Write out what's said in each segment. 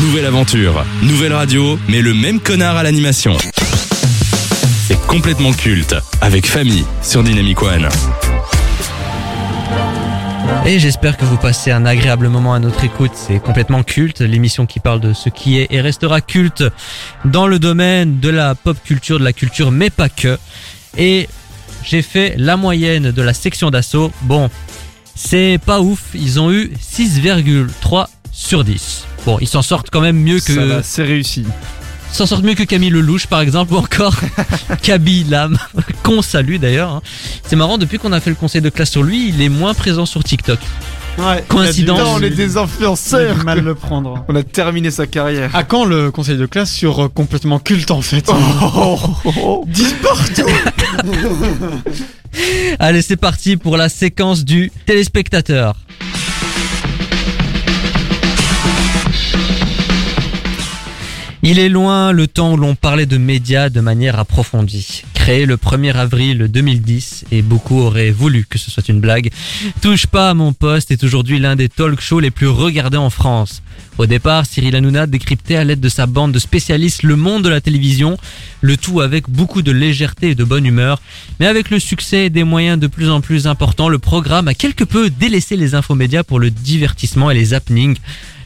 Nouvelle aventure, nouvelle radio, mais le même connard à l'animation. C'est complètement culte, avec famille sur Dynamic One. Et j'espère que vous passez un agréable moment à notre écoute. C'est complètement culte, l'émission qui parle de ce qui est et restera culte dans le domaine de la pop culture, de la culture, mais pas que. Et j'ai fait la moyenne de la section d'assaut. Bon, c'est pas ouf, ils ont eu 6,3 sur 10. Bon, ils s'en sortent quand même mieux Ça que va, c'est réussi. s'en sortent mieux que Camille Lelouch par exemple ou encore Kaby Lam qu'on salue d'ailleurs. hein. C'est marrant depuis qu'on a fait le conseil de classe sur lui, il est moins présent sur TikTok. Ouais. Coïncidence. Putain, on est des On a influenceurs. mal le prendre. On a terminé sa carrière. À quand le conseil de classe sur euh, complètement culte en fait? Oh, Allez, c'est parti pour la séquence du téléspectateur. Il est loin le temps où l'on parlait de médias de manière approfondie. Créé le 1er avril 2010, et beaucoup auraient voulu que ce soit une blague, Touche pas à mon poste est aujourd'hui l'un des talk shows les plus regardés en France. Au départ, Cyril Hanouna décryptait à l'aide de sa bande de spécialistes le monde de la télévision, le tout avec beaucoup de légèreté et de bonne humeur. Mais avec le succès et des moyens de plus en plus importants, le programme a quelque peu délaissé les infomédias pour le divertissement et les happenings.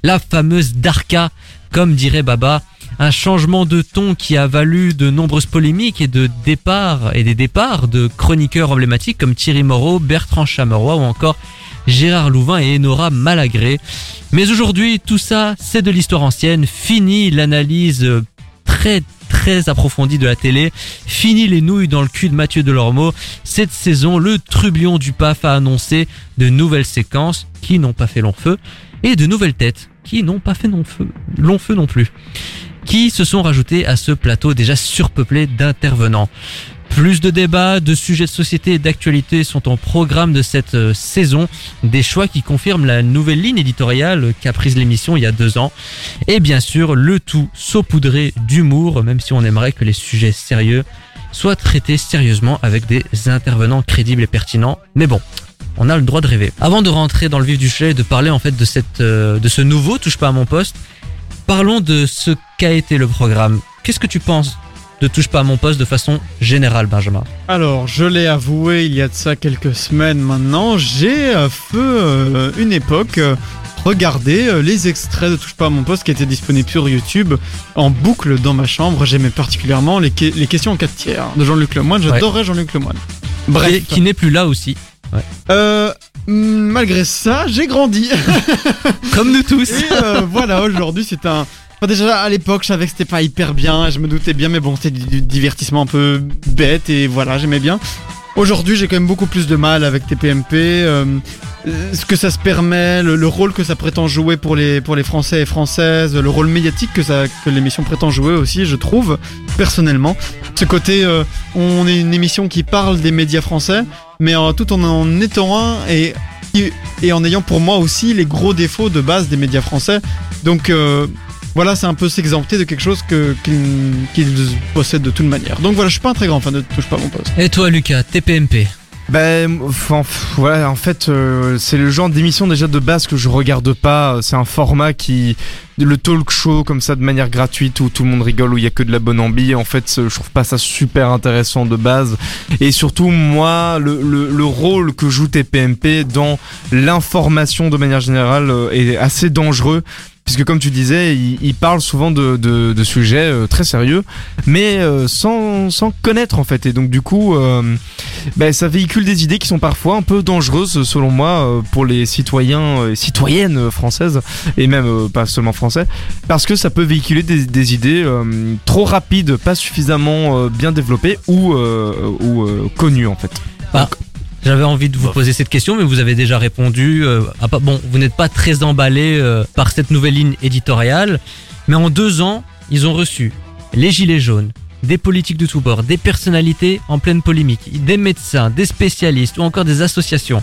La fameuse Darka, comme dirait Baba, un changement de ton qui a valu de nombreuses polémiques et de départs et des départs de chroniqueurs emblématiques comme Thierry Moreau, Bertrand Chameroy ou encore Gérard Louvain et Enora Malagré. Mais aujourd'hui, tout ça, c'est de l'histoire ancienne. Fini l'analyse très très approfondie de la télé. Fini les nouilles dans le cul de Mathieu Delormeau. Cette saison, le trublion du PAF a annoncé de nouvelles séquences qui n'ont pas fait long feu et de nouvelles têtes qui n'ont pas fait long feu, long feu non plus qui se sont rajoutés à ce plateau déjà surpeuplé d'intervenants. Plus de débats, de sujets de société et d'actualité sont au programme de cette euh, saison. Des choix qui confirment la nouvelle ligne éditoriale qu'a prise l'émission il y a deux ans. Et bien sûr, le tout saupoudré d'humour, même si on aimerait que les sujets sérieux soient traités sérieusement avec des intervenants crédibles et pertinents. Mais bon. On a le droit de rêver. Avant de rentrer dans le vif du sujet et de parler en fait de cette, euh, de ce nouveau touche pas à mon poste, Parlons de ce qu'a été le programme. Qu'est-ce que tu penses de Touche pas à mon poste de façon générale, Benjamin? Alors, je l'ai avoué il y a de ça quelques semaines maintenant, j'ai euh, fait euh, une époque euh, regarder euh, les extraits de Touche pas à mon poste qui étaient disponibles sur YouTube en boucle dans ma chambre. J'aimais particulièrement les, que- les questions en 4 tiers de Jean-Luc Lemoyne. J'adorais Jean-Luc Lemoyne. Bref, Qui, qui n'est plus là aussi. Euh, malgré ça, j'ai grandi. Comme nous tous. Et euh, voilà, aujourd'hui, c'est un. Enfin, déjà à l'époque, je savais que c'était pas hyper bien, je me doutais bien, mais bon, c'était du, divertissement un peu bête et voilà, j'aimais bien. Aujourd'hui, j'ai quand même beaucoup plus de mal avec TPMP, euh, euh, ce que ça se permet, le, le rôle que ça prétend jouer pour les, pour les Français et Françaises, le rôle médiatique que, ça, que l'émission prétend jouer aussi, je trouve, personnellement. Ce côté, euh, on est une émission qui parle des médias français, mais euh, tout en en étant un et, et en ayant pour moi aussi les gros défauts de base des médias français. Donc euh, voilà, c'est un peu s'exempter de quelque chose qu'ils possèdent de toute manière. Donc voilà, je suis pas un très grand fan de Touche pas mon poste. Et toi, Lucas, TPMP Ben, voilà, en fait, euh, c'est le genre d'émission déjà de base que je regarde pas. C'est un format qui, le talk show comme ça de manière gratuite où tout le monde rigole, où il y a que de la bonne ambi. En fait, je trouve pas ça super intéressant de base. Et surtout, moi, le, le, le rôle que joue TPMP dans l'information de manière générale euh, est assez dangereux. Puisque comme tu disais, il, il parle souvent de, de, de sujets euh, très sérieux, mais euh, sans, sans connaître en fait. Et donc du coup, ben, ça véhicule des idées qui sont parfois un peu dangereuses selon moi pour les citoyens et citoyennes françaises et même pas seulement français parce que ça peut véhiculer des, des idées trop rapides, pas suffisamment bien développées ou, ou connues en fait. J'avais envie de vous poser cette question, mais vous avez déjà répondu. euh, à pas- bon, vous n'êtes pas très emballé euh, par cette nouvelle ligne éditoriale, mais en deux ans, ils ont reçu les gilets jaunes, des politiques de tous bords, des personnalités en pleine polémique, des médecins, des spécialistes ou encore des associations.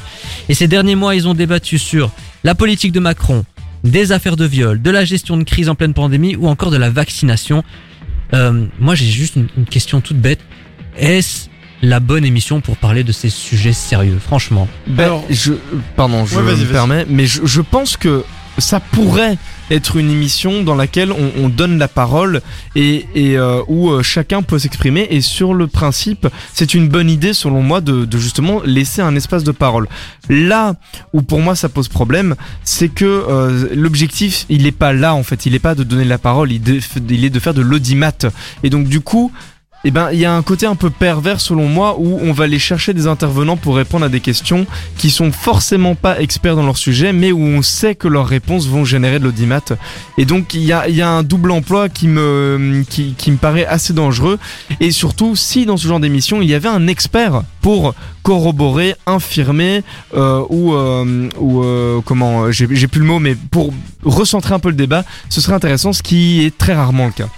Et ces derniers mois, ils ont débattu sur la politique de Macron, des affaires de viol, de la gestion de crise en pleine pandémie ou encore de la vaccination. Euh, moi, j'ai juste une, une question toute bête. Est-ce la bonne émission pour parler de ces sujets sérieux, franchement Ben, Alors- je, pardon, je Ouais, me permets, mais je, je pense que ça pourrait être une émission dans laquelle on, on donne la parole et, et euh, où euh, chacun peut s'exprimer. Et sur le principe, c'est une bonne idée selon moi de, de justement laisser un espace de parole. Là où pour moi ça pose problème, c'est que euh, l'objectif il est pas là en fait, il est pas de donner la parole, il, de- il est de faire de l'audimat. Et donc du coup, eh ben, il y a un côté un peu pervers selon moi où on va aller chercher des intervenants pour répondre à des questions qui sont forcément pas experts dans leur sujet, mais où on sait que leurs réponses vont générer de l'audimat. Et donc il y a, un double emploi qui me, qui, me paraît assez dangereux. Et surtout, si dans ce genre d'émission il y avait un expert pour corroborer, infirmer euh, ou, euh, ou euh, comment, j'ai plus le mot, mais pour recentrer un peu le débat, ce serait intéressant, ce qui est très rarement le cas.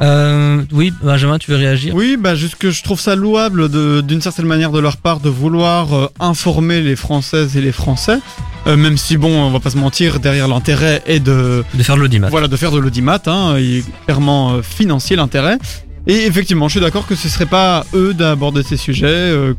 Euh, oui, Benjamin, tu veux réagir? Oui, bah juste que je trouve ça louable de- d'une certaine manière de leur part de vouloir euh, informer les Françaises et les Français, Euh, même si bon, on va pas se mentir, derrière l'intérêt est de De faire de l'audimat. voilà de faire de l'audimat, hein, il est clairement euh, financier l'intérêt. Et effectivement, je suis d'accord que ce serait pas eux d'aborder ces sujets, euh,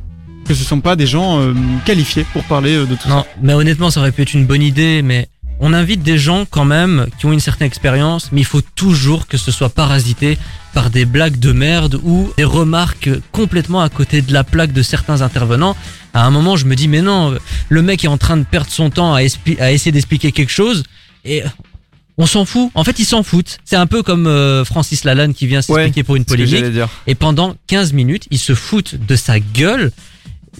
que ce sont pas des gens euh, qualifiés pour parler euh, de tout ça. Non, mais honnêtement, ça aurait pu être une bonne idée, mais on invite des gens quand même qui ont une certaine expérience, mais il faut toujours que ce soit parasité par des blagues de merde ou des remarques complètement à côté de la plaque de certains intervenants. À un moment, je me dis, mais non, le mec est en train de perdre son temps à, essayer d'expliquer quelque chose et on s'en fout. En fait, ils s'en foutent. C'est un peu comme euh, Francis Lalanne qui vient s'expliquer pour une polémique et pendant 15 minutes, ils se foutent de sa gueule.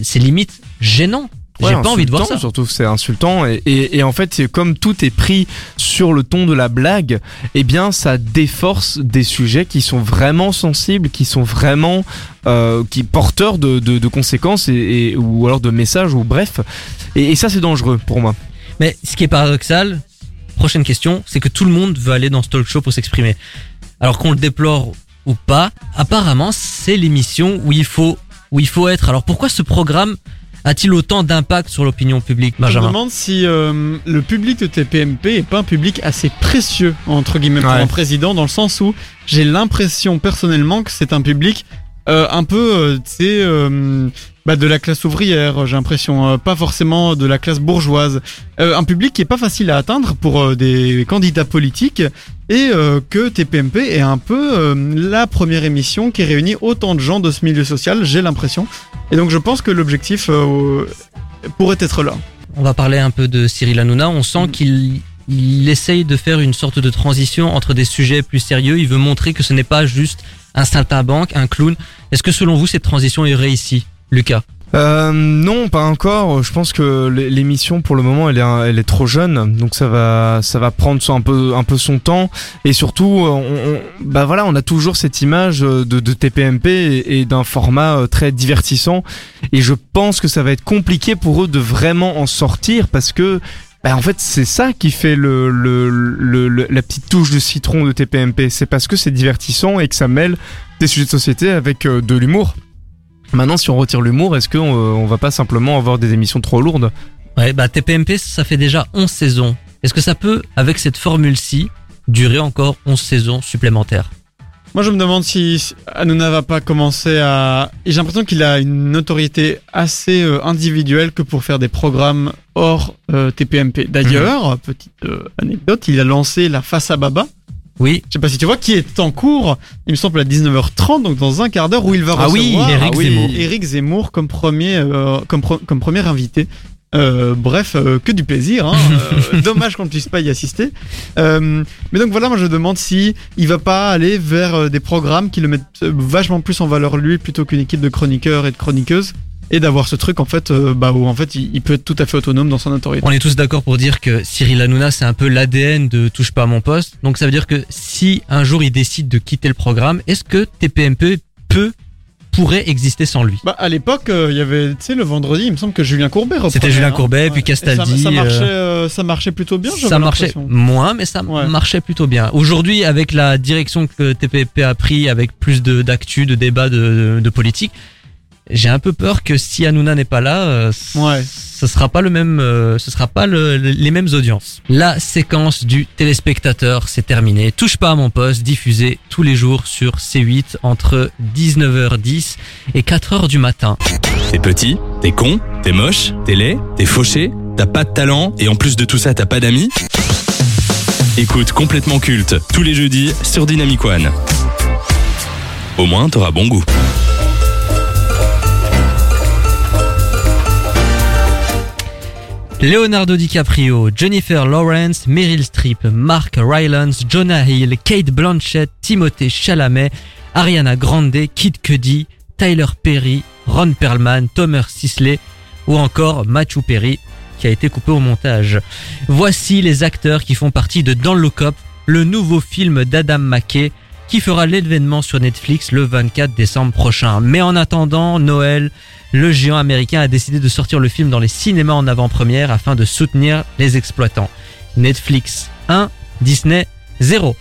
C'est limite gênant. J'ai Ouais, pas envie de voir ça. Surtout c'est insultant et, et, et en fait comme tout est pris sur le ton de la blague, eh bien ça déforce des sujets qui sont vraiment sensibles, qui sont vraiment euh, qui porteurs de, de, de conséquences et, et- ou alors de messages ou bref. Et, et ça c'est dangereux pour moi. Mais ce qui est paradoxal, prochaine question, c'est que tout le monde veut aller dans ce talk show pour s'exprimer. Alors qu'on le déplore ou pas, apparemment c'est l'émission où il faut où il faut être. Alors pourquoi ce programme a-t-il autant d'impact sur l'opinion publique, Je me demande si euh, le public de TPMP est pas un public assez précieux entre guillemets pour Ouais. un président dans le sens où j'ai l'impression personnellement que c'est un public euh, un peu euh, tu sais euh, bah, de la classe ouvrière j'ai l'impression euh, pas forcément de la classe bourgeoise un public qui est pas facile à atteindre pour des candidats politiques et que TPMP est un peu la première émission qui réunit autant de gens de ce milieu social j'ai l'impression et donc je pense que l'objectif pourrait être là On va parler un peu de Cyril Hanouna. On sent Mm. qu'il il essaye de faire une sorte de transition entre des sujets plus sérieux. Il veut montrer que ce n'est pas juste un saltimbanque, un clown. Est-ce que selon vous cette transition est réussie, Lucas? Euh, non, pas encore. Je pense que l'é- l'émission pour le moment elle est elle est trop jeune, donc ça va ça va prendre un peu un peu son temps et surtout on, on- bah voilà on a toujours cette image de, de TPMP et, et d'un format euh, très divertissant et je pense que ça va être compliqué pour eux de vraiment en sortir parce que bah en fait c'est ça qui fait le, le, le- la petite touche de citron de TPMP c'est parce que c'est divertissant et que ça mêle des sujets de société avec euh, de l'humour. Maintenant, si on retire l'humour, est-ce qu'on euh, va pas simplement avoir des émissions trop lourdes? Ouais, bah TPMP, ça fait déjà 11 saisons. Est-ce que ça peut, avec cette formule-ci, durer encore 11 saisons supplémentaires? Moi, je me demande si Hanouna va pas commencer à. J'ai l'impression qu'il a une notoriété assez euh, individuelle que pour faire des programmes hors euh, TPMP. D'ailleurs, petite euh, anecdote, il a lancé la face à Baba. Oui, Je sais pas si tu vois, qui est en cours. Il me semble à 19h30, donc dans un quart d'heure où il va Ah oui, recevoir Éric Zemmour. Éric Zemmour comme premier, euh, comme, comme premier invité. Euh, bref, euh, que du plaisir. Hein. Euh, dommage qu'on ne puisse pas y assister. Euh, mais donc voilà, moi je demande si il va pas aller vers des programmes qui le mettent vachement plus en valeur lui plutôt qu'une équipe de chroniqueurs et de chroniqueuses. Et d'avoir ce truc en fait, bah où en fait il, il peut être tout à fait autonome dans son notoriété. on est tous d'accord pour dire que Cyril Hanouna, c'est un peu l'ADN de Touche pas à mon poste. Donc ça veut dire que si un jour il décide de quitter le programme, est-ce que TPMP peut, pourrait exister sans lui Bah à l'époque, euh, il y avait, tu sais, le vendredi, il me semble que Julien Courbet. C'était Julien hein. Courbet, puis ça- Castaldi, Ça, marchait, euh, euh, ça marchait plutôt bien. ça marchait moins, mais ça Ouais. marchait plutôt bien. Aujourd'hui, avec la direction que TPP a pris, avec plus de d'actu, de débats, de, de, de politique, j'ai un peu peur que si Hanouna n'est pas là, euh, Ouais. ce sera pas le même, euh, ce sera pas le- le- les mêmes audiences. La séquence du téléspectateur, c'est terminé. Touche pas à mon poste, diffusé tous les jours sur C8 entre 19h10 et 4h du matin. T'es petit, t'es con, t'es moche, t'es laid, t'es fauché, t'as pas de talent et en plus de tout ça t'as pas d'amis Écoute complètement culte tous les jeudis sur Dynamic One. Au moins, t'auras bon goût. Leonardo DiCaprio, Jennifer Lawrence, Meryl Streep, Mark Rylance, Jonah Hill, Kate Blanchett, Timothée Chalamet, Ariana Grande, Kid Cudi, Tyler Perry, Ron Perlman, Thomas Sisley ou encore Matthew Perry qui a été coupé au montage. Voici les acteurs qui font partie de Dans le Up, le nouveau film d'Adam McKay qui fera l'événement sur Netflix le 24 décembre prochain. Mais en attendant Noël, le géant américain a décidé de sortir le film dans les cinémas en avant-première afin de soutenir les exploitants. Netflix 1, Disney 0.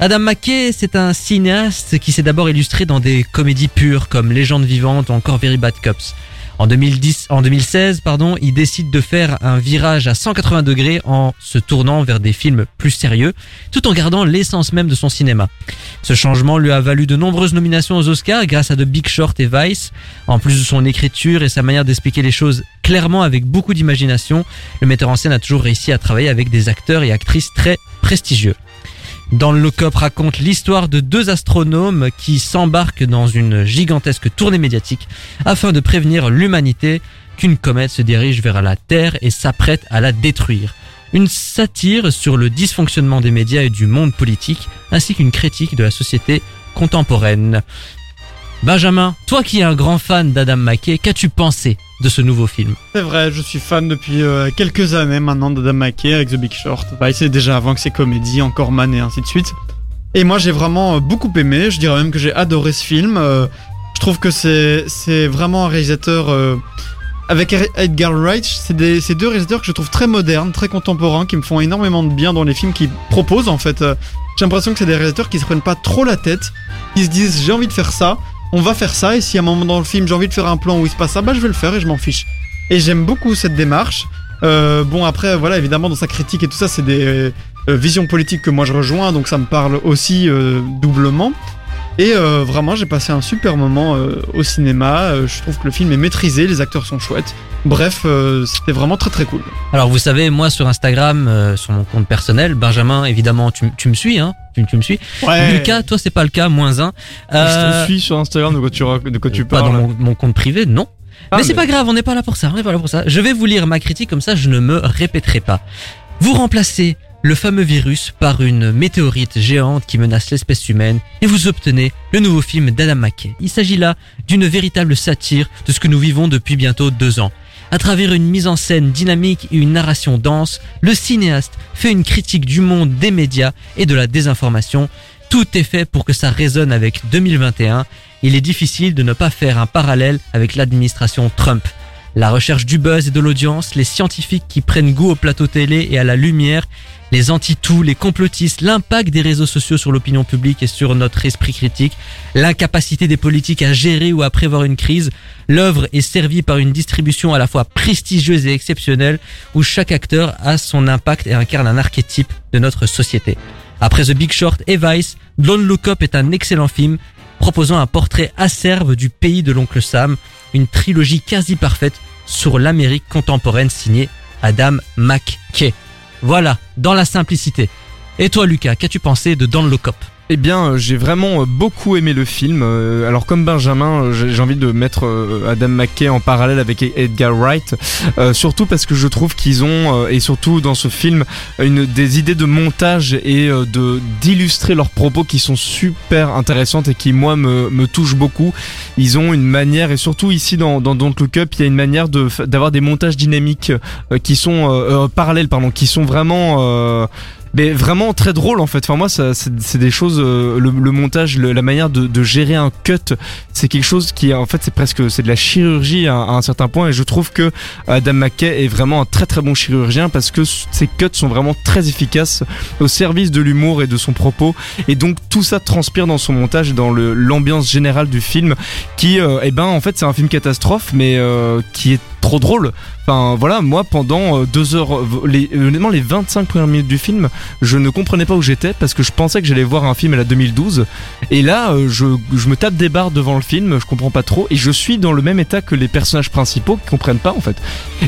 Adam McKay, c'est un cinéaste qui s'est d'abord illustré dans des comédies pures comme Légende vivante ou encore Very Bad Cops. En 2010, en 2016, pardon, il décide de faire un virage à 180 degrés en se tournant vers des films plus sérieux, tout en gardant l'essence même de son cinéma. Ce changement lui a valu de nombreuses nominations aux Oscars grâce à The Big Short et Vice. En plus de son écriture et sa manière d'expliquer les choses clairement avec beaucoup d'imagination, le metteur en scène a toujours réussi à travailler avec des acteurs et actrices très prestigieux. Dans le lock-up raconte l'histoire de deux astronomes qui s'embarquent dans une gigantesque tournée médiatique afin de prévenir l'humanité qu'une comète se dirige vers la Terre et s'apprête à la détruire. Une satire sur le dysfonctionnement des médias et du monde politique, ainsi qu'une critique de la société contemporaine. Benjamin, toi qui es un grand fan d'Adam McKay, qu'as-tu pensé? De ce nouveau film C'est vrai, je suis fan depuis euh, quelques années maintenant d'Adam McKay avec The Big Short. Bah, c'est déjà avant que ses comédies, encore Man et ainsi de suite. Et moi j'ai vraiment euh, beaucoup aimé, je dirais même que j'ai adoré ce film. Euh, je trouve que c'est vraiment un réalisateur avec Edgar Wright, c'est c'est deux réalisateurs que je trouve très modernes, très contemporains, qui me font énormément de bien dans les films qu'ils proposent en fait. J'ai l'impression que c'est des réalisateurs qui se prennent pas trop la tête, qui se disent j'ai envie de faire ça, on va faire ça, et si à un moment dans le film j'ai envie de faire un plan où il se passe ça, bah je vais le faire et je m'en fiche. Et j'aime beaucoup cette démarche. Euh, bon après voilà évidemment dans sa critique et tout ça c'est des euh, visions politiques que moi je rejoins donc ça me parle aussi euh, doublement. Et euh, vraiment j'ai passé un super moment euh, au cinéma. Euh, je trouve que le film est maîtrisé, les acteurs sont chouettes. Bref euh, c'était vraiment très très cool. Alors vous savez, moi sur Instagram, euh, sur mon compte personnel, Benjamin, évidemment, tu, tu me suis, hein tu, tu me suis. Lucas, toi c'est pas le cas, moins un. Je Euh, te suis sur Instagram de quoi tu, de quoi tu pas parles. dans mon, mon compte privé, non. Ah, mais c'est pas grave, on n'est pas là pour ça, on n'est pas là pour ça. Je vais vous lire ma critique comme ça, je ne me répéterai pas. Vous remplacez le fameux virus par une météorite géante qui menace l'espèce humaine et vous obtenez le nouveau film d'Adam McKay. Il s'agit là d'une véritable satire de ce que nous vivons depuis bientôt deux ans. À travers une mise en scène dynamique et une narration dense, le cinéaste fait une critique du monde des médias et de la désinformation. Tout est fait pour que ça résonne avec 2021. Il est difficile de ne pas faire un parallèle avec l'administration Trump. La recherche du buzz et de l'audience, les scientifiques qui prennent goût au plateau télé et à la lumière, les anti-tout, les complotistes, l'impact des réseaux sociaux sur l'opinion publique et sur notre esprit critique, l'incapacité des politiques à gérer ou à prévoir une crise, l'œuvre est servie par une distribution à la fois prestigieuse et exceptionnelle où chaque acteur a son impact et incarne un archétype de notre société. Après The Big Short et Vice, Don't Look Up est un excellent film proposant un portrait acerbe du pays de l'oncle Sam, une trilogie quasi parfaite sur l'Amérique contemporaine signée Adam McKay. Voilà, dans la simplicité. Et toi Lucas, qu'as-tu pensé de Look Up Eh bien, euh, j'ai vraiment euh, beaucoup aimé le film. Euh, Alors, comme Benjamin, j'ai envie de mettre Adam McKay en parallèle avec Edgar Wright, surtout parce que je trouve qu'ils ont, et surtout dans ce film, une des idées de montage et de d'illustrer leurs propos qui sont super intéressantes et qui moi me, me touchent beaucoup. Ils ont une manière, et surtout ici dans, Don't Look Up, il y a une manière d'avoir des montages dynamiques qui sont parallèles, pardon, qui sont vraiment mais vraiment très drôle en fait. Enfin moi, c'est des choses, euh, le, le montage, le- la manière de, de gérer un cut, c'est quelque chose qui en fait c'est presque c'est de la chirurgie à, à un certain point. Et je trouve que Adam McKay est vraiment un très très bon chirurgien parce que ses cuts sont vraiment très efficaces au service de l'humour et de son propos. Et donc tout ça transpire dans son montage et dans l'ambiance générale du film, qui, euh, eh ben en fait c'est un film catastrophe, mais euh, qui est trop drôle. Enfin voilà, moi pendant euh, deux heures, les, honnêtement les 25 premières minutes du film, je ne comprenais pas où j'étais parce que je pensais que j'allais voir un film à la 2012 et là euh, je, je me tape des barres devant le film je comprends pas trop et je suis dans le même état que les personnages principaux qui comprennent pas en fait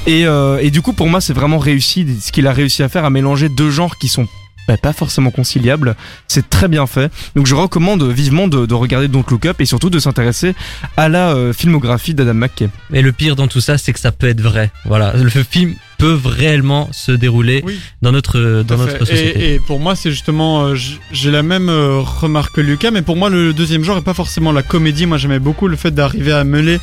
et, euh, et du coup pour moi c'est vraiment réussi ce qu'il a réussi à faire à mélanger deux genres qui sont bah, pas forcément conciliables. C'est très bien fait. Donc je recommande vivement de, de regarder Don't Look Up et surtout de s'intéresser à la euh, filmographie d'Adam McKay. Et le pire dans tout ça, c'est que ça peut être vrai. Voilà, le film peut réellement se dérouler Oui. dans notre dans Tout à notre société. Et, et pour moi, c'est justement, euh, j'ai la même euh, remarque que Lucas, mais pour moi, le deuxième genre est pas forcément la comédie. Moi, j'aimais beaucoup le fait d'arriver à mêler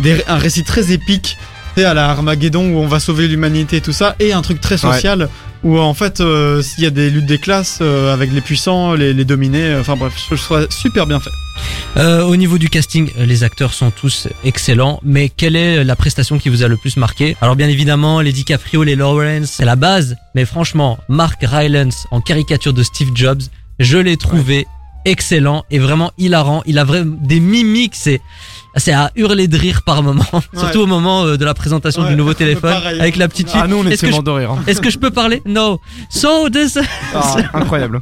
des- un récit très épique, tu sais, à la Armageddon où on va sauver l'humanité et tout ça, et un truc très social où en fait, euh, s'il y a des luttes des classes euh, avec les puissants, les, les dominés, euh, enfin bref, je trouve super bien fait. Euh, au niveau du casting, les acteurs sont tous excellents, mais quelle est la prestation qui vous a le plus marqué? Alors bien évidemment, les DiCaprio, les Lawrence, c'est la base, mais franchement, Mark Rylance en caricature de Steve Jobs, je l'ai trouvé excellent et vraiment hilarant. Il a vraiment des mimiques, c'est c'est à hurler de rire par moment, surtout au moment euh, de la présentation Ouais, du nouveau téléphone pareil. avec la petite fille. Ah nous on Est-ce était que, de rire. hein. est-ce que je peux parler? No. So this. Ah, incroyable.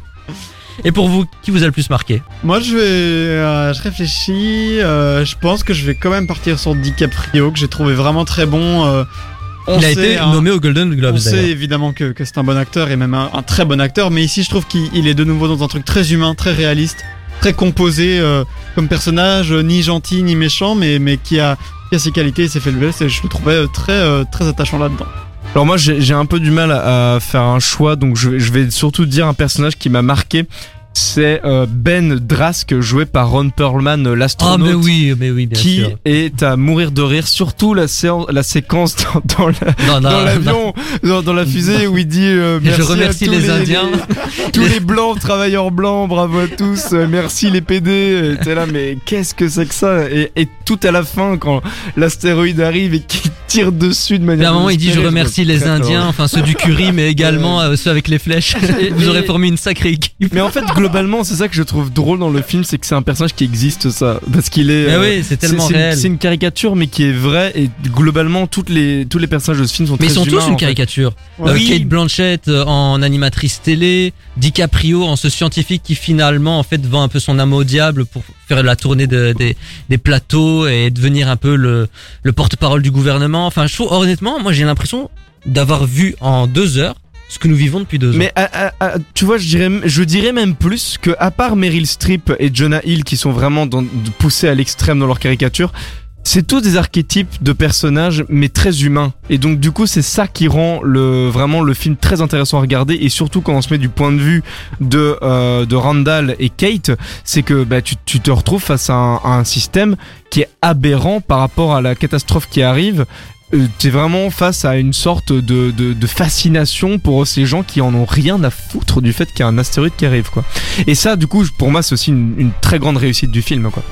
Et pour vous, qui vous a le plus marqué? Moi, je vais, euh, je réfléchis. euh, je pense que je vais quand même partir sur DiCaprio, que j'ai trouvé vraiment très bon. euh, on Il a sait, été hein, nommé au Golden Globes On sait évidemment que, que c'est un bon acteur et même un, un très bon acteur, mais ici je trouve qu'il il est de nouveau dans un truc très humain, très réaliste, très composé euh, comme personnage, euh, ni gentil ni méchant, mais, mais qui, a, qui a ses qualités et ses faiblesses, et je le trouvais euh, très, très attachant là-dedans. Alors moi j'ai un peu du mal à, faire un choix, donc je vais surtout dire un personnage qui m'a marqué. C'est euh, Ben Drask joué par Ron Perlman, Ah l'astronaute. mais oui, mais oui, bien qui sûr. est à mourir de rire, surtout la, séance, la séquence dans, la- l'avion, dans, la fusée où il dit euh, Je merci remercie à tous les Indiens. les- tous les blancs, travailleurs blancs, bravo à tous, euh, merci les PD. T'es là, mais qu'est-ce que c'est que ça? Et, et tout à la fin, quand l'astéroïde arrive et qu'il tire dessus de manière. à un moment, il dit je remercie me les Indiens, enfin ceux du curry, mais également euh, ceux avec les flèches. Vous aurez formé une sacrée équipe. Mais en fait, globalement, c'est ça que je trouve drôle dans le film, c'est que c'est un personnage qui existe, ça, parce qu'il est. Mais euh, oui, c'est tellement réel. C'est une caricature, mais qui est vraie, et globalement, toutes les, tous les personnages de ce film sont Mais ils sont humains, tous une caricature. Ouais. Euh, Oui. Kate Blanchett euh, en animatrice télé, DiCaprio en ce scientifique qui finalement en fait vend un peu son âme au diable pour faire la tournée de- des, des plateaux et devenir un peu le, le porte-parole du gouvernement. Enfin, je trouve honnêtement, moi j'ai l'impression d'avoir vu en deux heures ce que nous vivons depuis deux ans. Mais à- à- à- tu vois, je dirais, même plus que à part Meryl Streep et Jonah Hill qui sont vraiment poussés à l'extrême dans leur caricature, c'est tous des archétypes de personnages mais très humains. Et donc du coup, c'est ça qui rend le vraiment le film très intéressant à regarder et surtout quand on se met du point de vue de euh, Randall et Kate, c'est que bah, tu, te retrouves face à un, système qui est aberrant par rapport à la catastrophe qui arrive t'es vraiment face à une sorte de, de, fascination pour ces gens qui en ont rien à foutre du fait qu'il y a un astéroïde qui arrive quoi. Et ça du coup pour moi c'est aussi une, très grande réussite du film quoi.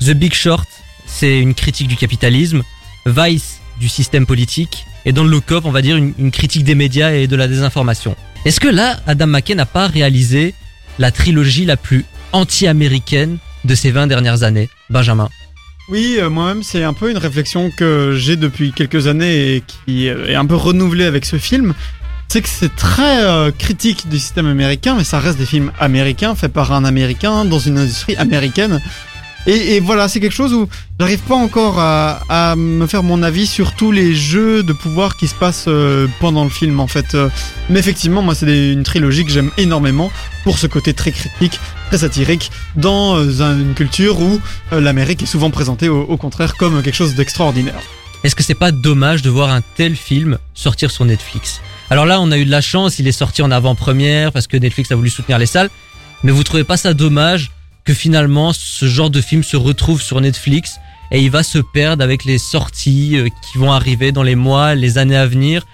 The Big Short, c'est une critique du capitalisme. Vice, du système politique. Et dans le Look Up, on va dire une, une critique des médias et de la désinformation. Est-ce que là, Adam McKay n'a pas réalisé la trilogie la plus anti-américaine de ces 20 dernières années? Benjamin. Oui, euh, moi-même, c'est un peu une réflexion que j'ai depuis quelques années et qui euh, est un peu renouvelée avec ce film. C'est que c'est très euh, critique du système américain, mais ça reste des films américains faits par un américain dans une industrie américaine. Et, voilà, c'est quelque chose où j'arrive pas encore à, me faire mon avis sur tous les jeux de pouvoir qui se passent euh, pendant le film en fait. Euh, Mais effectivement, moi c'est une trilogie que j'aime énormément pour ce côté très critique, très satirique dans euh, un- une culture où l'Amérique est souvent présentée au, au contraire comme quelque chose d'extraordinaire. Est-ce que c'est pas dommage de voir un tel film sortir sur Netflix? Alors là, on a eu de la chance, il est sorti en avant-première parce que Netflix a voulu soutenir les salles. Mais vous trouvez pas ça dommage que finalement ce genre de film se retrouve sur Netflix et il va se perdre avec les sorties euh, qui vont arriver dans les mois, les années à venir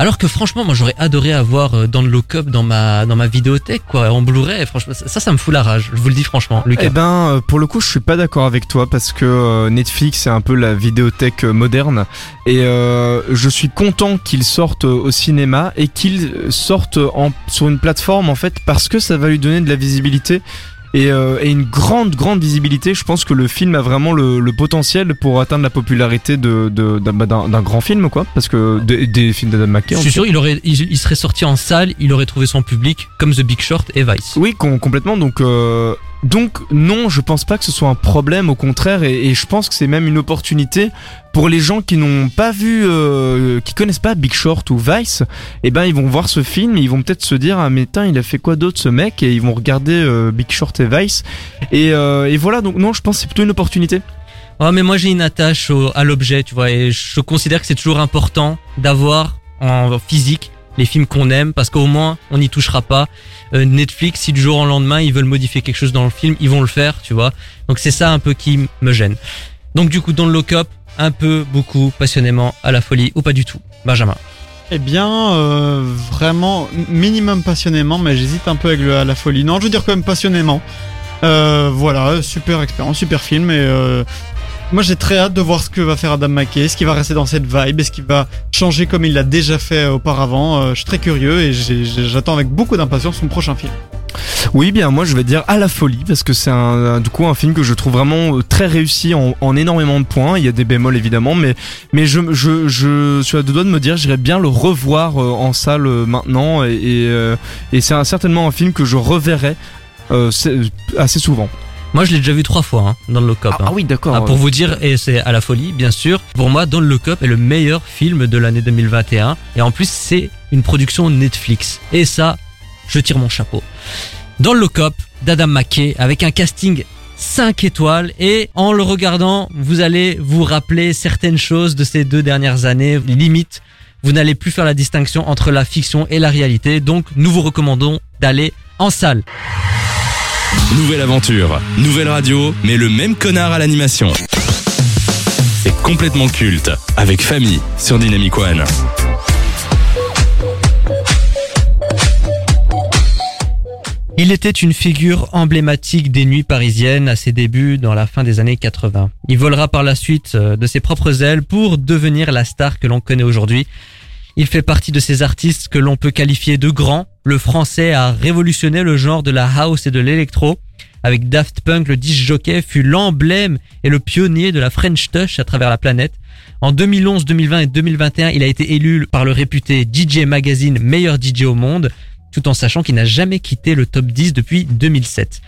alors que franchement, moi j'aurais adoré avoir euh, dans le lock-up dans ma dans ma vidéothèque quoi, en Blu-ray. Franchement, ça, ça me fout la rage. Je vous le dis franchement, Lucas. Eh ben, euh, pour le coup, je suis pas d'accord avec toi parce que Netflix c'est un peu la vidéothèque moderne et je suis content qu'ils sortent euh, au cinéma et qu'ils sortent en, sur une plateforme en fait parce que ça va lui donner de la visibilité. Et, euh, et une grande grande visibilité je pense que le film a vraiment le, le potentiel pour atteindre la popularité de de- d'un bah, d'un- d'un grand film quoi parce que des, des films d'Adam McKay Je suis sûr, il aurait, il, il serait sorti en salle, il aurait trouvé son public comme The Big Short et Vice. Oui, com- complètement. Donc, euh, donc non, je pense pas que ce soit un problème, au contraire, et, je pense que c'est même une opportunité pour les gens qui n'ont pas vu, euh, qui connaissent pas Big Short ou Vice. Et ben ils vont voir ce film, ils vont peut-être se dire ah mais tain, il a fait quoi d'autre ce mec, et ils vont regarder euh, Big Short et Vice. Et, euh, et voilà, donc non, je pense que c'est plutôt une opportunité. Ouais, mais moi j'ai une attache au- à l'objet, tu vois, et je considère que c'est toujours important d'avoir en physique les films qu'on aime, parce qu'au moins on n'y touchera pas. Euh, Netflix, si du jour au lendemain ils veulent modifier quelque chose dans le film, ils vont le faire, tu vois. Donc c'est ça un peu qui me gêne. Donc du coup dans le lock-up, un peu, beaucoup, passionnément, à la folie, ou pas du tout. Benjamin. Eh bien, euh, vraiment, minimum passionnément, mais j'hésite un peu avec le, à la folie. Non, je veux dire quand même passionnément. Euh, voilà, super expérience, super film, et moi j'ai très hâte de voir ce que va faire Adam McKay, est-ce qu'il va rester dans cette vibe, est-ce qu'il va changer comme il l'a déjà fait auparavant. Euh, je suis très curieux et j'attends avec beaucoup d'impatience son prochain film. Oui, bien moi je vais dire à la folie parce que c'est un, du coup un film que je trouve vraiment euh, très réussi en, en énormément de points. Il y a des bémols évidemment, mais je suis à deux doigts de me dire j'irais bien le revoir euh, en salle euh, maintenant et euh, c'est certainement un film que je reverrai euh, assez souvent. Moi je l'ai déjà vu trois fois hein, dans le lock-up. hein. oui d'accord. Ah, pour vous dire, et c'est à la folie, bien sûr. Pour moi, Dans le Lock-up est le meilleur film de l'année 2021. Et en plus, c'est une production Netflix. Et ça, je tire mon chapeau. Dans le Lock-up d'Adam McKay, avec un casting 5 étoiles. Et en le regardant, vous allez vous rappeler certaines choses de ces deux dernières années. Limite, vous n'allez plus faire la distinction entre la fiction et la réalité. Donc, nous vous recommandons d'aller en salle. Nouvelle aventure, nouvelle radio, mais le même connard à l'animation. C'est complètement culte, avec famille sur Dynamic One. Il était une figure emblématique des nuits parisiennes à ses débuts dans la fin des années 80. Il volera par la suite euh, de ses propres ailes pour devenir la star que l'on connaît aujourd'hui. Il fait partie de ces artistes que l'on peut qualifier de grands. Le français a révolutionné le genre de la house et de l'électro. Avec Daft Punk, le disc jockey fut l'emblème et le pionnier de la French Touch à travers la planète. En 2011, 2020 et 2021, il a été élu par le réputé DJ Magazine meilleur DJ au monde tout en sachant qu'il n'a jamais quitté le top 10 depuis 2007.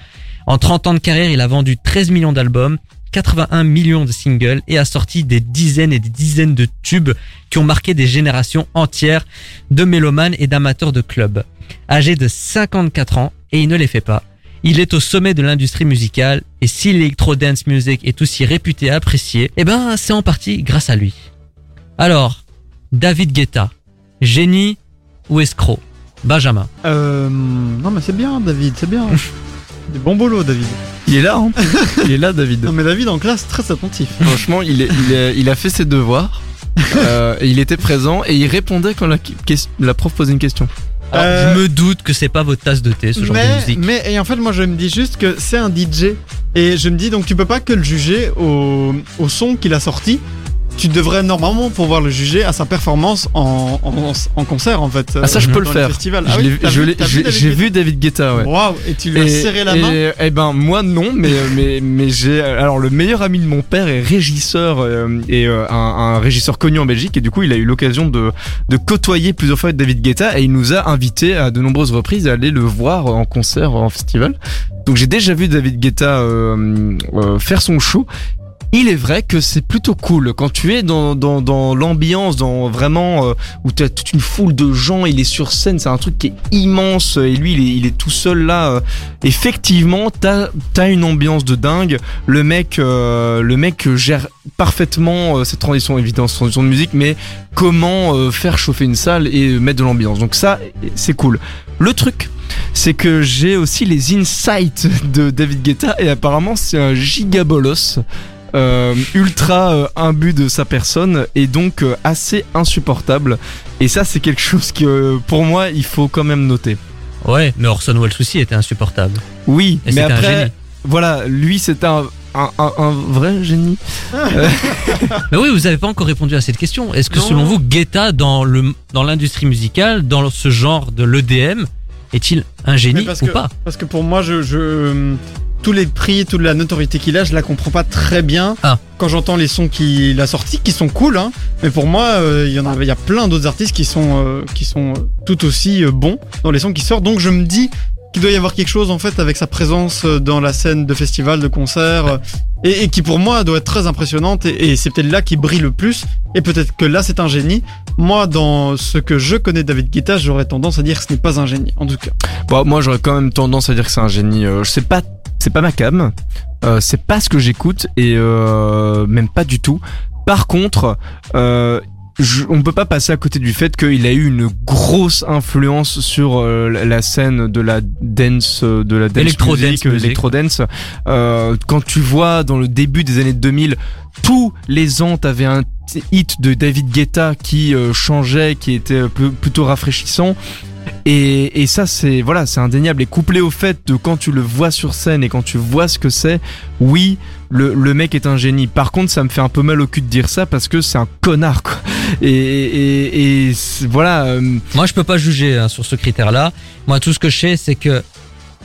En 30 ans de carrière, il a vendu 13 millions d'albums, 81 millions de singles et a sorti des dizaines et des dizaines de tubes qui ont marqué des générations entières de mélomanes et d'amateurs de clubs. Âgé de 54 ans, et il ne les fait pas, il est au sommet de l'industrie musicale et si l'électro dance music est aussi réputé et apprécié, eh ben c'est en partie grâce à lui. Alors, David Guetta, génie ou escroc? Benjamin. Euh, non, mais c'est bien, David, c'est bien. Du bon boulot, David. Il est là, hein il est là David. Non, mais David en classe, très attentif. Franchement, il, est, il, est- il a fait ses devoirs. euh, et il était présent et il répondait quand la, prof posait une question. Alors, Euh, je me doute que c'est pas votre tasse de thé, ce genre de musique. mais et en fait, moi, je me dis juste que c'est un DJ. Et je me dis, donc, tu peux pas que le juger au, au son qu'il a sorti. Tu devrais normalement pouvoir le juger à sa performance en, en, en concert, en fait. Ah, ça, je euh, peux le faire. festival. Ah oui, j'ai vu David Guetta, ouais. Waouh, et tu lui as serré la main. et- eh ben moi non, mais mais mais j'ai alors le meilleur ami de mon père est régisseur euh, et euh, un, un régisseur connu en Belgique et du coup il a eu l'occasion de de côtoyer plusieurs fois David Guetta et il nous a invités à de nombreuses reprises à aller le voir en concert en festival. Donc j'ai déjà vu David Guetta euh, euh, faire son show. Il est vrai que c'est plutôt cool quand tu es dans, dans, dans l'ambiance, dans vraiment euh, où tu as toute une foule de gens, il est sur scène, c'est un truc qui est immense et lui il est, tout seul là. euh, effectivement, t'as as une ambiance de dingue. Le mec, euh, le mec gère parfaitement euh, cette transition évidemment, cette transition de musique, mais comment faire chauffer une salle et mettre de l'ambiance. Donc ça, c'est cool. Le truc, c'est que j'ai aussi les insights de David Guetta et apparemment c'est un gigabolos. Euh, ultra euh, imbu de sa personne et donc euh, assez insupportable et ça c'est quelque chose que pour moi il faut quand même noter Ouais, mais Orson Welles aussi était insupportable. oui Et mais c'était un après génie. voilà lui c'est un, un, un, un vrai génie Mais oui, vous avez pas encore répondu à cette question. Est-ce que Non. selon vous, Guetta, dans le dans l'industrie musicale, dans ce genre de l'EDM, est-il un génie parce ou que- pas? Parce que pour moi, je, je- tous les prix, toute la notoriété qu'il a, je la comprends pas très bien. Ah. Quand j'entends les sons qu'il a sortis, qui sont cool, hein. Mais pour moi, euh, il y en a, il y a plein d'autres artistes qui sont, euh, qui sont euh, tout aussi euh, bons dans les sons qui sortent. Donc je me dis qu'il doit y avoir quelque chose en fait avec sa présence dans la scène de festival, de concert, euh, et, et qui pour moi doit être très impressionnante. Et, et c'est peut-être là qu'il brille le plus. Et peut-être que là c'est un génie. Moi, dans ce que je connais de David Guetta, j'aurais tendance à dire que ce n'est pas un génie. En tout cas, Bon, moi j'aurais quand même tendance à dire que c'est un génie. Euh, je sais pas, c'est pas ma cam. Euh, c'est pas ce que j'écoute et euh, même pas du tout. Par contre, euh, je- on peut pas passer à côté du fait qu'il a eu une grosse influence sur euh, la- scène de la dance, de la dance Electro music, dance electro dance. Euh, quand tu vois dans le début des années 2000, tous les ans, t'avais un hit de David Guetta qui euh, changeait, qui était plutôt rafraîchissant. Et, ça, c'est voilà, c'est indéniable. Et couplé au fait de quand tu le vois sur scène et quand tu vois ce que c'est, oui, le, mec est un génie. Par contre, ça me fait un peu mal au cul de dire ça parce que c'est un connard. Et, voilà. euh, Moi, je peux pas juger hein, sur ce critère-là. Moi, tout ce que je sais, c'est que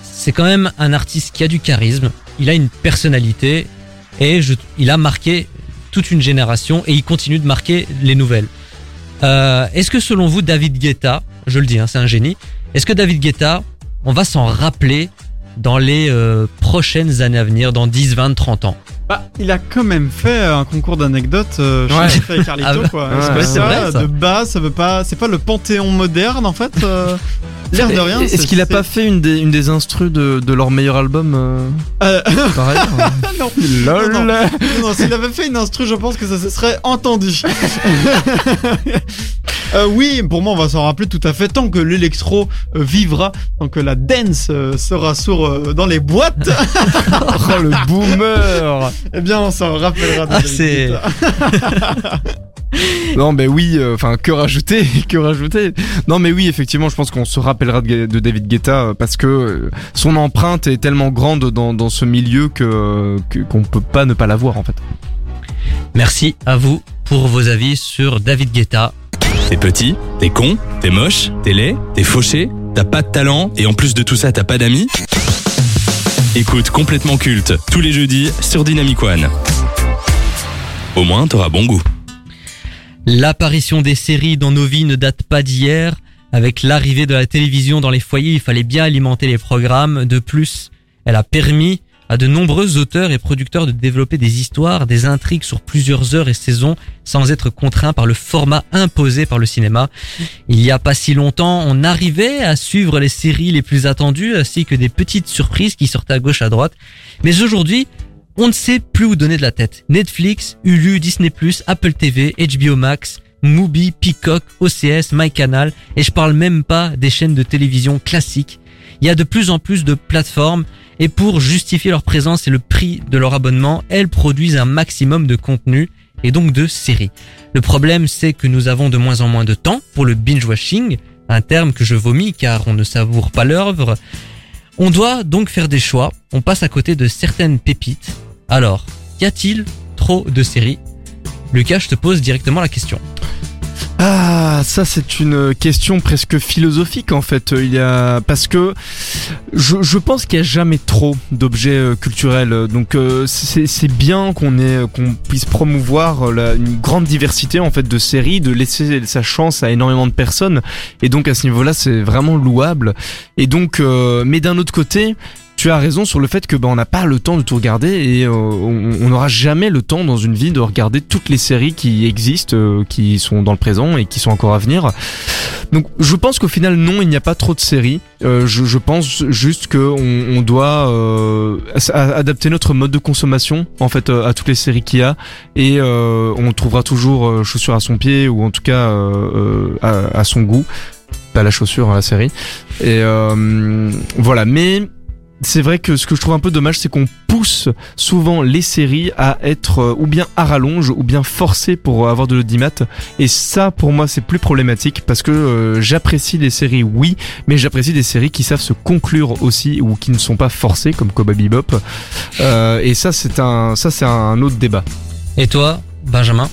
c'est quand même un artiste qui a du charisme. Il a une personnalité et il a marqué toute une génération et il continue de marquer les nouvelles. Euh, Est-ce que selon vous, David Guetta, je le dis, hein, c'est un génie. Est-ce que David Guetta, on va s'en rappeler dans les euh, prochaines années à venir, dans 10, 20, 30 ans? Bah, il a quand même fait un concours d'anecdotes euh, Ouais. Carlito, Ah bah, quoi. ouais, c'est ça, vrai, ça. De base, ça veut pas, c'est pas le panthéon moderne en fait. euh, L'air de rien. Est-ce qu'il a pas fait une des, une des instrus de, de leur meilleur album euh, Euh, par ailleurs non, Lol. Non, non, non, s'il avait fait une instru, je pense que ça se serait entendu. Euh, oui, pour moi, on va s'en rappeler tout à fait. Tant que l'électro euh, vivra, tant que la dance euh, sera sourd euh, dans les boîtes, Oh le boomer eh bien, on s'en rappellera. de Ah, c'est-. Non mais oui, euh, enfin que rajouter, que rajouter. Non mais oui, effectivement, je pense qu'on se rappellera de, de David Guetta parce que son empreinte est tellement grande dans, dans ce milieu que que- qu'on peut pas ne pas la voir en fait. Merci à vous pour vos avis sur David Guetta. T'es petit, t'es con, t'es moche, t'es laid, t'es fauché, t'as pas de talent et en plus de tout ça t'as pas d'amis Écoute complètement culte tous les jeudis sur Dynamic One. Au moins t'auras bon goût. L'apparition des séries dans nos vies ne date pas d'hier. Avec l'arrivée de la télévision dans les foyers, il fallait bien alimenter les programmes. De plus, elle a permis à de nombreux auteurs et producteurs de développer des histoires, des intrigues sur plusieurs heures et saisons sans être contraints par le format imposé par le cinéma. Il y a pas si longtemps, on arrivait à suivre les séries les plus attendues ainsi que des petites surprises qui sortaient à gauche à droite. Mais aujourd'hui, on ne sait plus où donner de la tête. Netflix, Hulu, Disney+, Apple TV, HBO Max, Mubi, Peacock, OCS, MyCanal, et je parle même pas des chaînes de télévision classiques. Il y a de plus en plus de plateformes, et pour justifier leur présence et le prix de leur abonnement, elles produisent un maximum de contenu, et donc de séries. Le problème, c'est que nous avons de moins en moins de temps pour le binge-watching, un terme que je vomis car on ne savoure pas l'œuvre. On doit donc faire des choix, on passe à côté de certaines pépites. Alors, y a-t-il trop de séries? Lucas, je te pose directement la question. Ah, ça c'est une question presque philosophique en fait. Il y a parce que je, pense qu'il y a jamais trop d'objets euh, culturels. Donc euh, c'est bien qu'on ait qu'on puisse promouvoir une grande diversité en fait de séries, de laisser sa chance à énormément de personnes. Et donc à ce niveau-là, c'est vraiment louable. Et donc, euh, mais d'un autre côté. Tu as raison sur le fait que ben on n'a pas le temps de tout regarder et euh, on n'aura jamais le temps dans une vie de regarder toutes les séries qui existent, euh, qui sont dans le présent et qui sont encore à venir. Donc je pense qu'au final non, il n'y a pas trop de séries. Euh, je, je pense juste que on, doit euh, adapter notre mode de consommation en fait euh, à toutes les séries qu'il y a et euh, on trouvera toujours euh, chaussure à son pied ou en tout cas à, à son goût. Pas la chaussure, hein, la série. Et voilà, mais c'est vrai que ce que je trouve un peu dommage, c'est qu'on pousse souvent les séries à être euh, ou bien à rallonge ou bien forcées pour avoir de l'audimat. Et ça, pour moi, c'est plus problématique parce que euh, j'apprécie des séries, oui, mais j'apprécie des séries qui savent se conclure aussi ou qui ne sont pas forcées, comme Cowboy Bebop. Euh, et ça, c'est un, ça, c'est un autre débat. Et toi, Benjamin?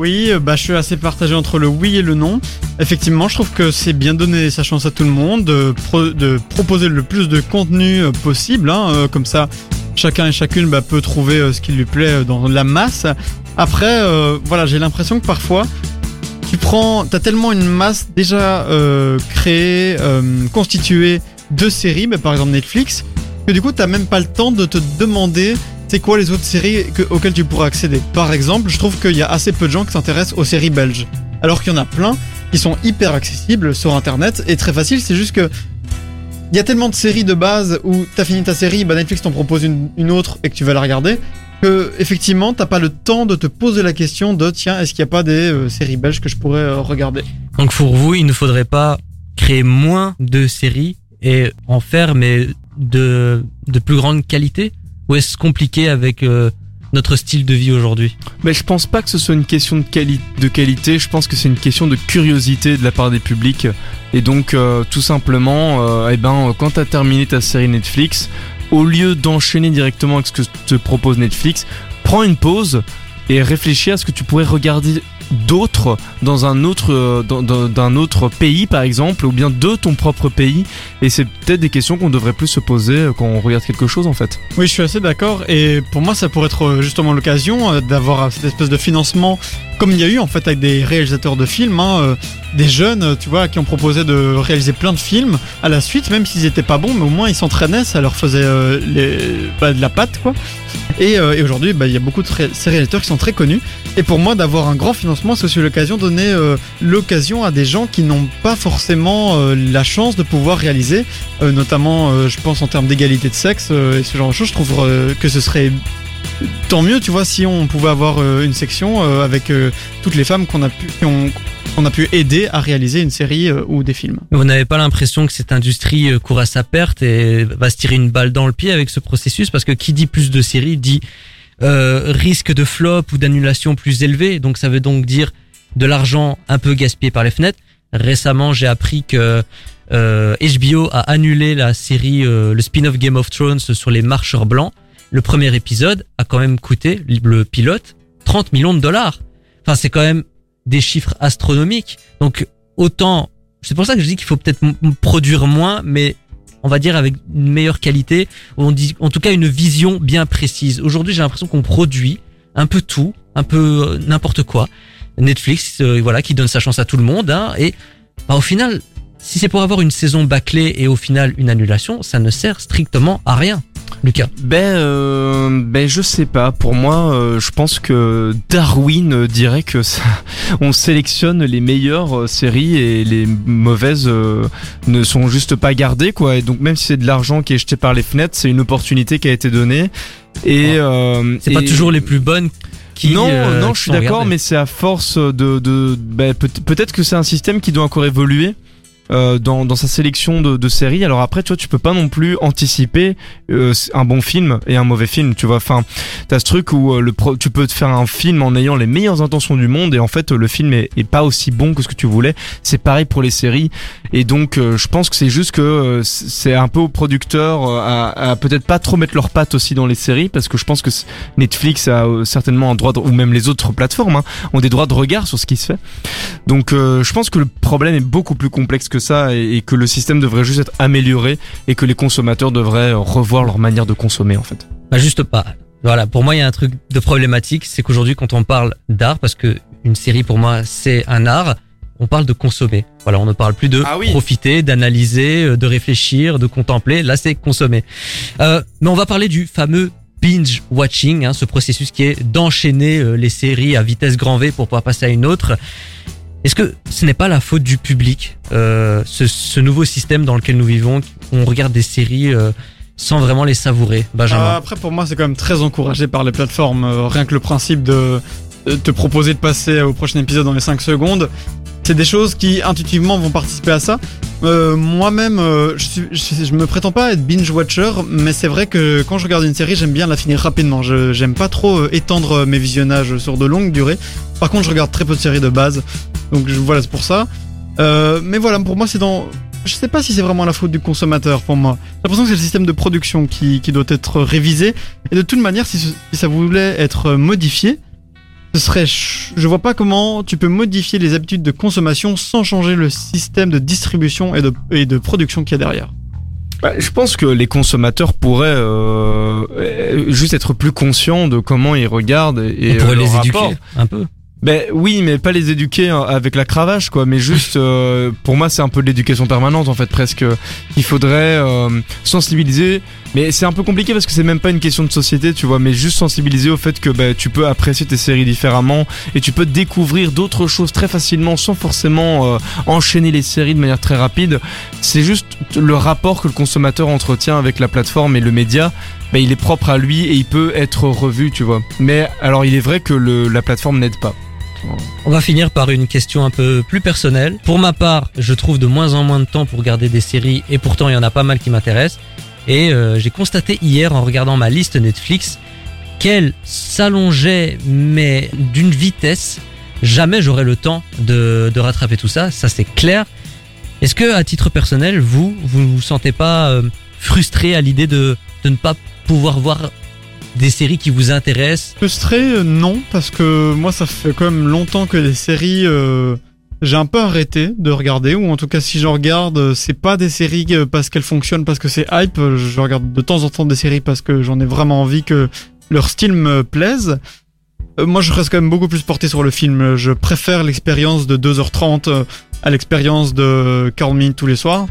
Oui, bah, je suis assez partagé entre le oui et le non. Effectivement, je trouve que c'est bien donner sa chance à tout le monde, de, pro- de proposer le plus de contenu euh, possible, hein, euh, comme ça chacun et chacune bah, peut trouver euh, ce qui lui plaît dans la masse. Après, voilà, j'ai l'impression que parfois, tu prends, t'as tellement une masse déjà créée, constituée deux séries, mais par exemple Netflix, que du coup t'as même pas le temps de te demander c'est quoi les autres séries que- auxquelles tu pourras accéder? Par exemple, je trouve qu'il y a assez peu de gens qui s'intéressent aux séries belges, alors qu'il y en a plein qui sont hyper accessibles sur internet et très faciles. C'est juste que il y a tellement de séries de base où t'as fini ta série, bah Netflix t'en propose une, une autre et que tu vas la regarder. Que effectivement t'as pas le temps de te poser la question de tiens est-ce qu'il n'y a pas des euh, séries belges que je pourrais euh, regarder? Donc pour vous, il ne faudrait pas créer moins de séries et en faire mais de, de plus grande qualité? Ou est-ce compliqué avec euh, notre style de vie aujourd'hui? Mais je pense pas que ce soit une question de, quali- de qualité, je pense que c'est une question de curiosité de la part des publics. Et donc, euh, tout simplement, euh, eh ben, quand t'as terminé ta série Netflix, au lieu d'enchaîner directement avec ce que te propose Netflix, prends une pause et réfléchis à ce que tu pourrais regarder d'autres dans un autre euh, d'un autre pays par exemple ou bien de ton propre pays et c'est peut-être des questions qu'on devrait plus se poser euh, quand on regarde quelque chose en fait. Oui, je suis assez d'accord. Et pour moi, ça pourrait être euh, justement l'occasion d'avoir cette espèce de financement, comme il y a eu en fait avec des réalisateurs de films, hein, des jeunes, tu vois, qui ont proposé de réaliser plein de films à la suite, même s'ils étaient pas bons, mais au moins ils s'entraînaient, ça leur faisait bah, de la patte, quoi. Et, aujourd'hui, bah, il y a beaucoup de ces réalisateurs qui sont très connus. Et pour moi, d'avoir un grand financement, c'est aussi l'occasion de donner euh, l'occasion à des gens qui n'ont pas forcément euh, la chance de pouvoir réaliser, euh, notamment, je pense en termes d'égalité de sexe et ce genre de choses. Je trouve que ce serait tant mieux, tu vois, si on pouvait avoir une section avec toutes les femmes qu'on a pu, a pu aider à réaliser une série ou des films. Vous n'avez pas l'impression que cette industrie court à sa perte et va se tirer une balle dans le pied avec ce processus? Parce que qui dit plus de séries dit euh, risque de flop ou d'annulation plus élevé. Donc ça veut donc dire de l'argent un peu gaspillé par les fenêtres. Récemment, j'ai appris que euh, HBO a annulé la série, euh, le spin-off Game of Thrones sur les marcheurs blancs. Le premier épisode a quand même coûté, le pilote, 30 millions de dollars. Enfin, c'est quand même des chiffres astronomiques. Donc, autant, c'est pour ça que je dis qu'il faut peut-être produire moins, mais on va dire avec une meilleure qualité, en tout cas une vision bien précise. Aujourd'hui, j'ai l'impression qu'on produit un peu tout, un peu euh, n'importe quoi. Netflix, euh, voilà, qui donne sa chance à tout le monde, hein, et bah, au final, si c'est pour avoir une saison bâclée et au final une annulation, ça ne sert strictement à rien. Lucas. Ben, euh, ben je sais pas. Pour moi, euh, je pense que Darwin euh, dirait que ça, on sélectionne les meilleures séries et les mauvaises euh, ne sont juste pas gardées quoi. Et donc même si c'est de l'argent qui est jeté par les fenêtres, c'est une opportunité qui a été donnée. Et C'est pas et- toujours les plus bonnes qui. non, euh, non, je suis d'accord, mais c'est à force de, de ben, peut- peut-être que c'est un système qui doit encore évoluer. Euh, dans, dans sa sélection de, de séries. Alors après tu vois tu peux pas non plus anticiper euh, un bon film et un mauvais film tu vois. Enfin t'as ce truc où euh, le pro- tu peux te faire un film en ayant les meilleures intentions du monde et en fait le film est, est pas aussi bon que ce que tu voulais. C'est pareil pour les séries. Et donc euh, je pense que c'est juste que euh, c'est un peu aux producteurs à, à peut-être pas trop mettre leurs pattes aussi dans les séries parce que je pense que Netflix a certainement un droit de, ou même les autres plateformes hein, ont des droits de regard sur ce qui se fait. Donc je pense que le problème est beaucoup plus complexe que ça et, et que le système devrait juste être amélioré et que les consommateurs devraient euh, revoir leur manière de consommer en fait Bah juste pas. Voilà, pour moi il y a un truc de problématique, c'est qu'aujourd'hui quand on parle d'art, parce que une série pour moi c'est un art, on parle de consommer. Voilà, on ne parle plus de Ah oui. profiter, d'analyser, euh, de réfléchir, de contempler. Là c'est consommer. Euh, mais on va parler du fameux binge watching, hein, ce processus qui est d'enchaîner euh, les séries à vitesse grand V pour pouvoir passer à une autre. Est-ce que ce n'est pas la faute du public, euh, ce, nouveau système dans lequel nous vivons, on regarde des séries euh, sans vraiment les savourer, Euh, après, pour moi, c'est quand même très encouragé par les plateformes. Rien que le principe de te proposer de passer au prochain épisode dans les 5 secondes, c'est des choses qui intuitivement vont participer à ça. Euh, Moi-même, euh, je, je, me prétends pas être binge watcher, mais c'est vrai que quand je regarde une série, j'aime bien la finir rapidement. J'aime pas trop euh, étendre mes visionnages sur de longues durées. Par contre, je regarde très peu de séries de base, donc voilà, c'est pour ça. Mais voilà, pour moi, c'est dans je sais pas si c'est vraiment la faute du consommateur pour moi. L'impression que c'est le système de production qui, doit être révisé. Et de toute manière, si ça voulait être modifié, ce serait. ch- Je vois pas comment tu peux modifier les habitudes de consommation sans changer le système de distribution et de, et de production qu'il y a derrière. Bah, je pense que les consommateurs pourraient euh, euh, juste être plus conscients de comment ils regardent et, on pourrait euh, leur les éduquer rapport. un peu. Ben oui, mais pas les éduquer hein, avec la cravache, quoi. Mais juste, euh, pour moi, c'est un peu de l'éducation permanente, en fait, presque. Il faudrait euh, sensibiliser. Mais c'est un peu compliqué parce que c'est même pas une question de société, tu vois. Mais juste sensibiliser au fait que ben, tu peux apprécier tes séries différemment et tu peux découvrir d'autres choses très facilement sans forcément euh, enchaîner les séries de manière très rapide. C'est juste le rapport que le consommateur entretient avec la plateforme et le média. Ben, il est propre à lui et il peut être revu, tu vois. Mais alors, il est vrai que le, la plateforme n'aide pas. On va finir par une question un peu plus personnelle. Pour ma part, je trouve de moins en moins de temps pour regarder des séries et pourtant il y en a pas mal qui m'intéressent. Et euh, j'ai constaté hier en regardant ma liste Netflix qu'elle s'allongeait mais d'une vitesse. Jamais j'aurais le temps de, rattraper tout ça, ça c'est clair. Est-ce que à titre personnel, vous, vous vous sentez pas euh, frustré à l'idée de ne pas pouvoir voir des séries qui vous intéressent Frustré, euh, non, parce que moi, ça fait quand même longtemps que les séries, euh, j'ai un peu arrêté de regarder, ou en tout cas, si je regarde, euh, c'est pas des séries parce qu'elles fonctionnent, parce que c'est hype. Je regarde de temps en temps des séries parce que j'en ai vraiment envie que leur style me plaise. Moi, je reste quand même beaucoup plus porté sur le film. Je préfère l'expérience de 2h30 euh, à l'expérience de 40 minutes tous les soirs.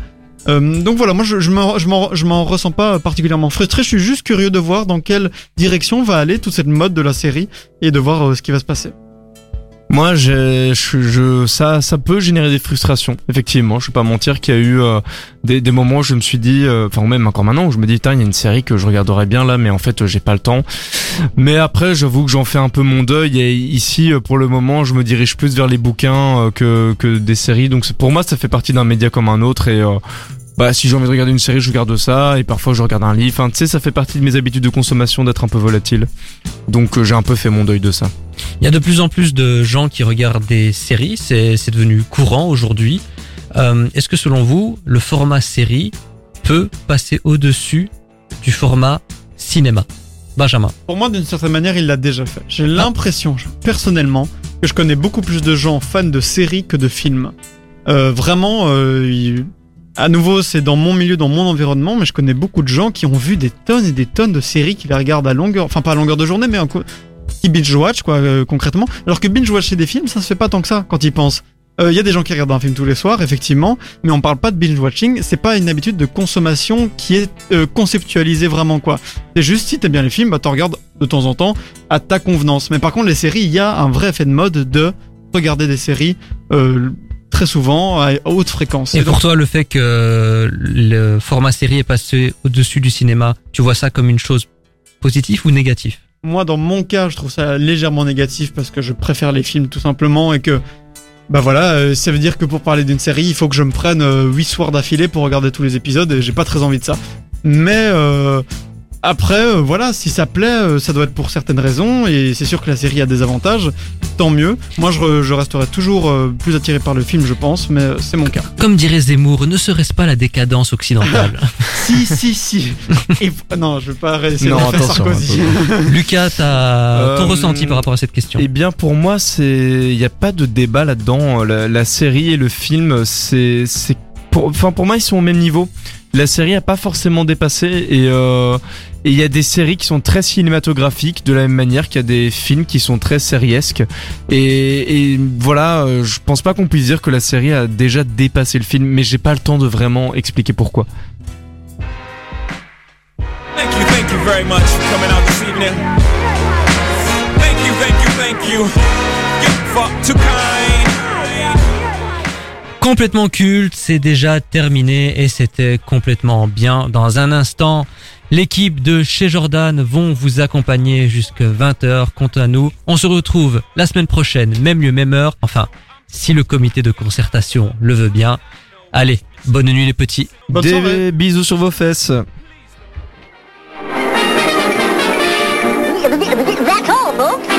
Euh, donc voilà, moi je, je m'en je m'en- ressens pas particulièrement frustré. Je suis juste curieux de voir dans quelle direction va aller toute cette mode de la série et de voir euh, ce qui va se passer. Moi, je, je, ça, ça peut générer des frustrations. Effectivement, je vais pas mentir qu'il y a eu euh, des, des moments où je me suis dit, euh, enfin même encore maintenant, où je me dis, putain, il y a une série que je regarderais bien là, mais en fait, j'ai pas le temps. Mais après, j'avoue que j'en fais un peu mon deuil. Et ici, euh, pour le moment, je me dirige plus vers les bouquins euh, que que des séries. Donc pour moi, ça fait partie d'un média comme un autre. Et bah, si j'ai envie de regarder une série, je regarde ça. Et parfois, je regarde un livre. Enfin, tu sais, ça fait partie de mes habitudes de consommation d'être un peu volatile. Donc euh, j'ai un peu fait mon deuil de ça. Il y a de plus en plus de gens qui regardent des séries, c'est c'est devenu courant aujourd'hui. Euh, Est-ce que selon vous, le format série peut passer au-dessus du format cinéma? Benjamin. Pour moi, d'une certaine manière, il l'a déjà fait. J'ai l'impression, je- personnellement, que je connais beaucoup plus de gens fans de séries que de films. Euh, vraiment, euh, il- à nouveau, c'est dans mon milieu, dans mon environnement, mais je connais beaucoup de gens qui ont vu des tonnes et des tonnes de séries qui les regardent à longueur, enfin pas à longueur de journée, mais co- qui binge-watch, quoi, euh, concrètement. Alors que binge-watcher des films, ça se fait pas tant que ça, quand ils pensent. Il y a des gens qui regardent un film tous les soirs, effectivement, mais on parle pas de binge-watching, c'est pas une habitude de consommation qui est euh, conceptualisée vraiment, quoi. C'est juste si t'aimes bien les films, bah t'en regardes de temps en temps à ta convenance. Mais par contre, les séries, il y a un vrai effet de mode de regarder des séries euh, très souvent à haute fréquence. Et Et donc, pour toi, le fait que le format série est passé au-dessus du cinéma, tu vois ça comme une chose positive ou négative? Moi, dans mon cas, je trouve ça légèrement négatif parce que je préfère les films tout simplement et que bah voilà, euh, ça veut dire que pour parler d'une série, il faut que je me prenne euh, 8 soirs d'affilée pour regarder tous les épisodes et j'ai pas très envie de ça. Mais euh, après, euh, voilà, si ça plaît, euh, ça doit être pour certaines raisons et c'est sûr que la série a des avantages, tant mieux. Moi, je, re- je resterai toujours euh, plus attiré par le film, je pense, mais euh, c'est mon cas. Comme dirait Zemmour, ne serait-ce pas la décadence occidentale si, si, si. Et, non, je vais pas essayer Non, de faire attention, Sarkozy. Lucas, t'as ton Euh, ressenti par rapport à cette question Eh bien, pour moi, c'est, il n'y a pas de débat là-dedans. La, la série et le film, c'est, c'est, pour, enfin, pour moi, ils sont au même niveau. La série a pas forcément dépassé et euh, et il y a des séries qui sont très cinématographiques de la même manière qu'il y a des films qui sont très sériesques et, voilà euh, je pense pas qu'on puisse dire que la série a déjà dépassé le film mais j'ai pas le temps de vraiment expliquer pourquoi Thank you, thank you very much for coming out this evening. Thank you, thank you, thank you. Complètement culte, c'est déjà terminé et c'était complètement bien. Dans un instant, l'équipe de chez Jordan vont vous accompagner jusqu'à 20h. Quant à nous, on se retrouve la semaine prochaine, même lieu, même heure. Enfin, si le comité de concertation le veut bien. Allez, bonne nuit les petits. Bonne des soirée. bisous sur vos fesses That's all, folks.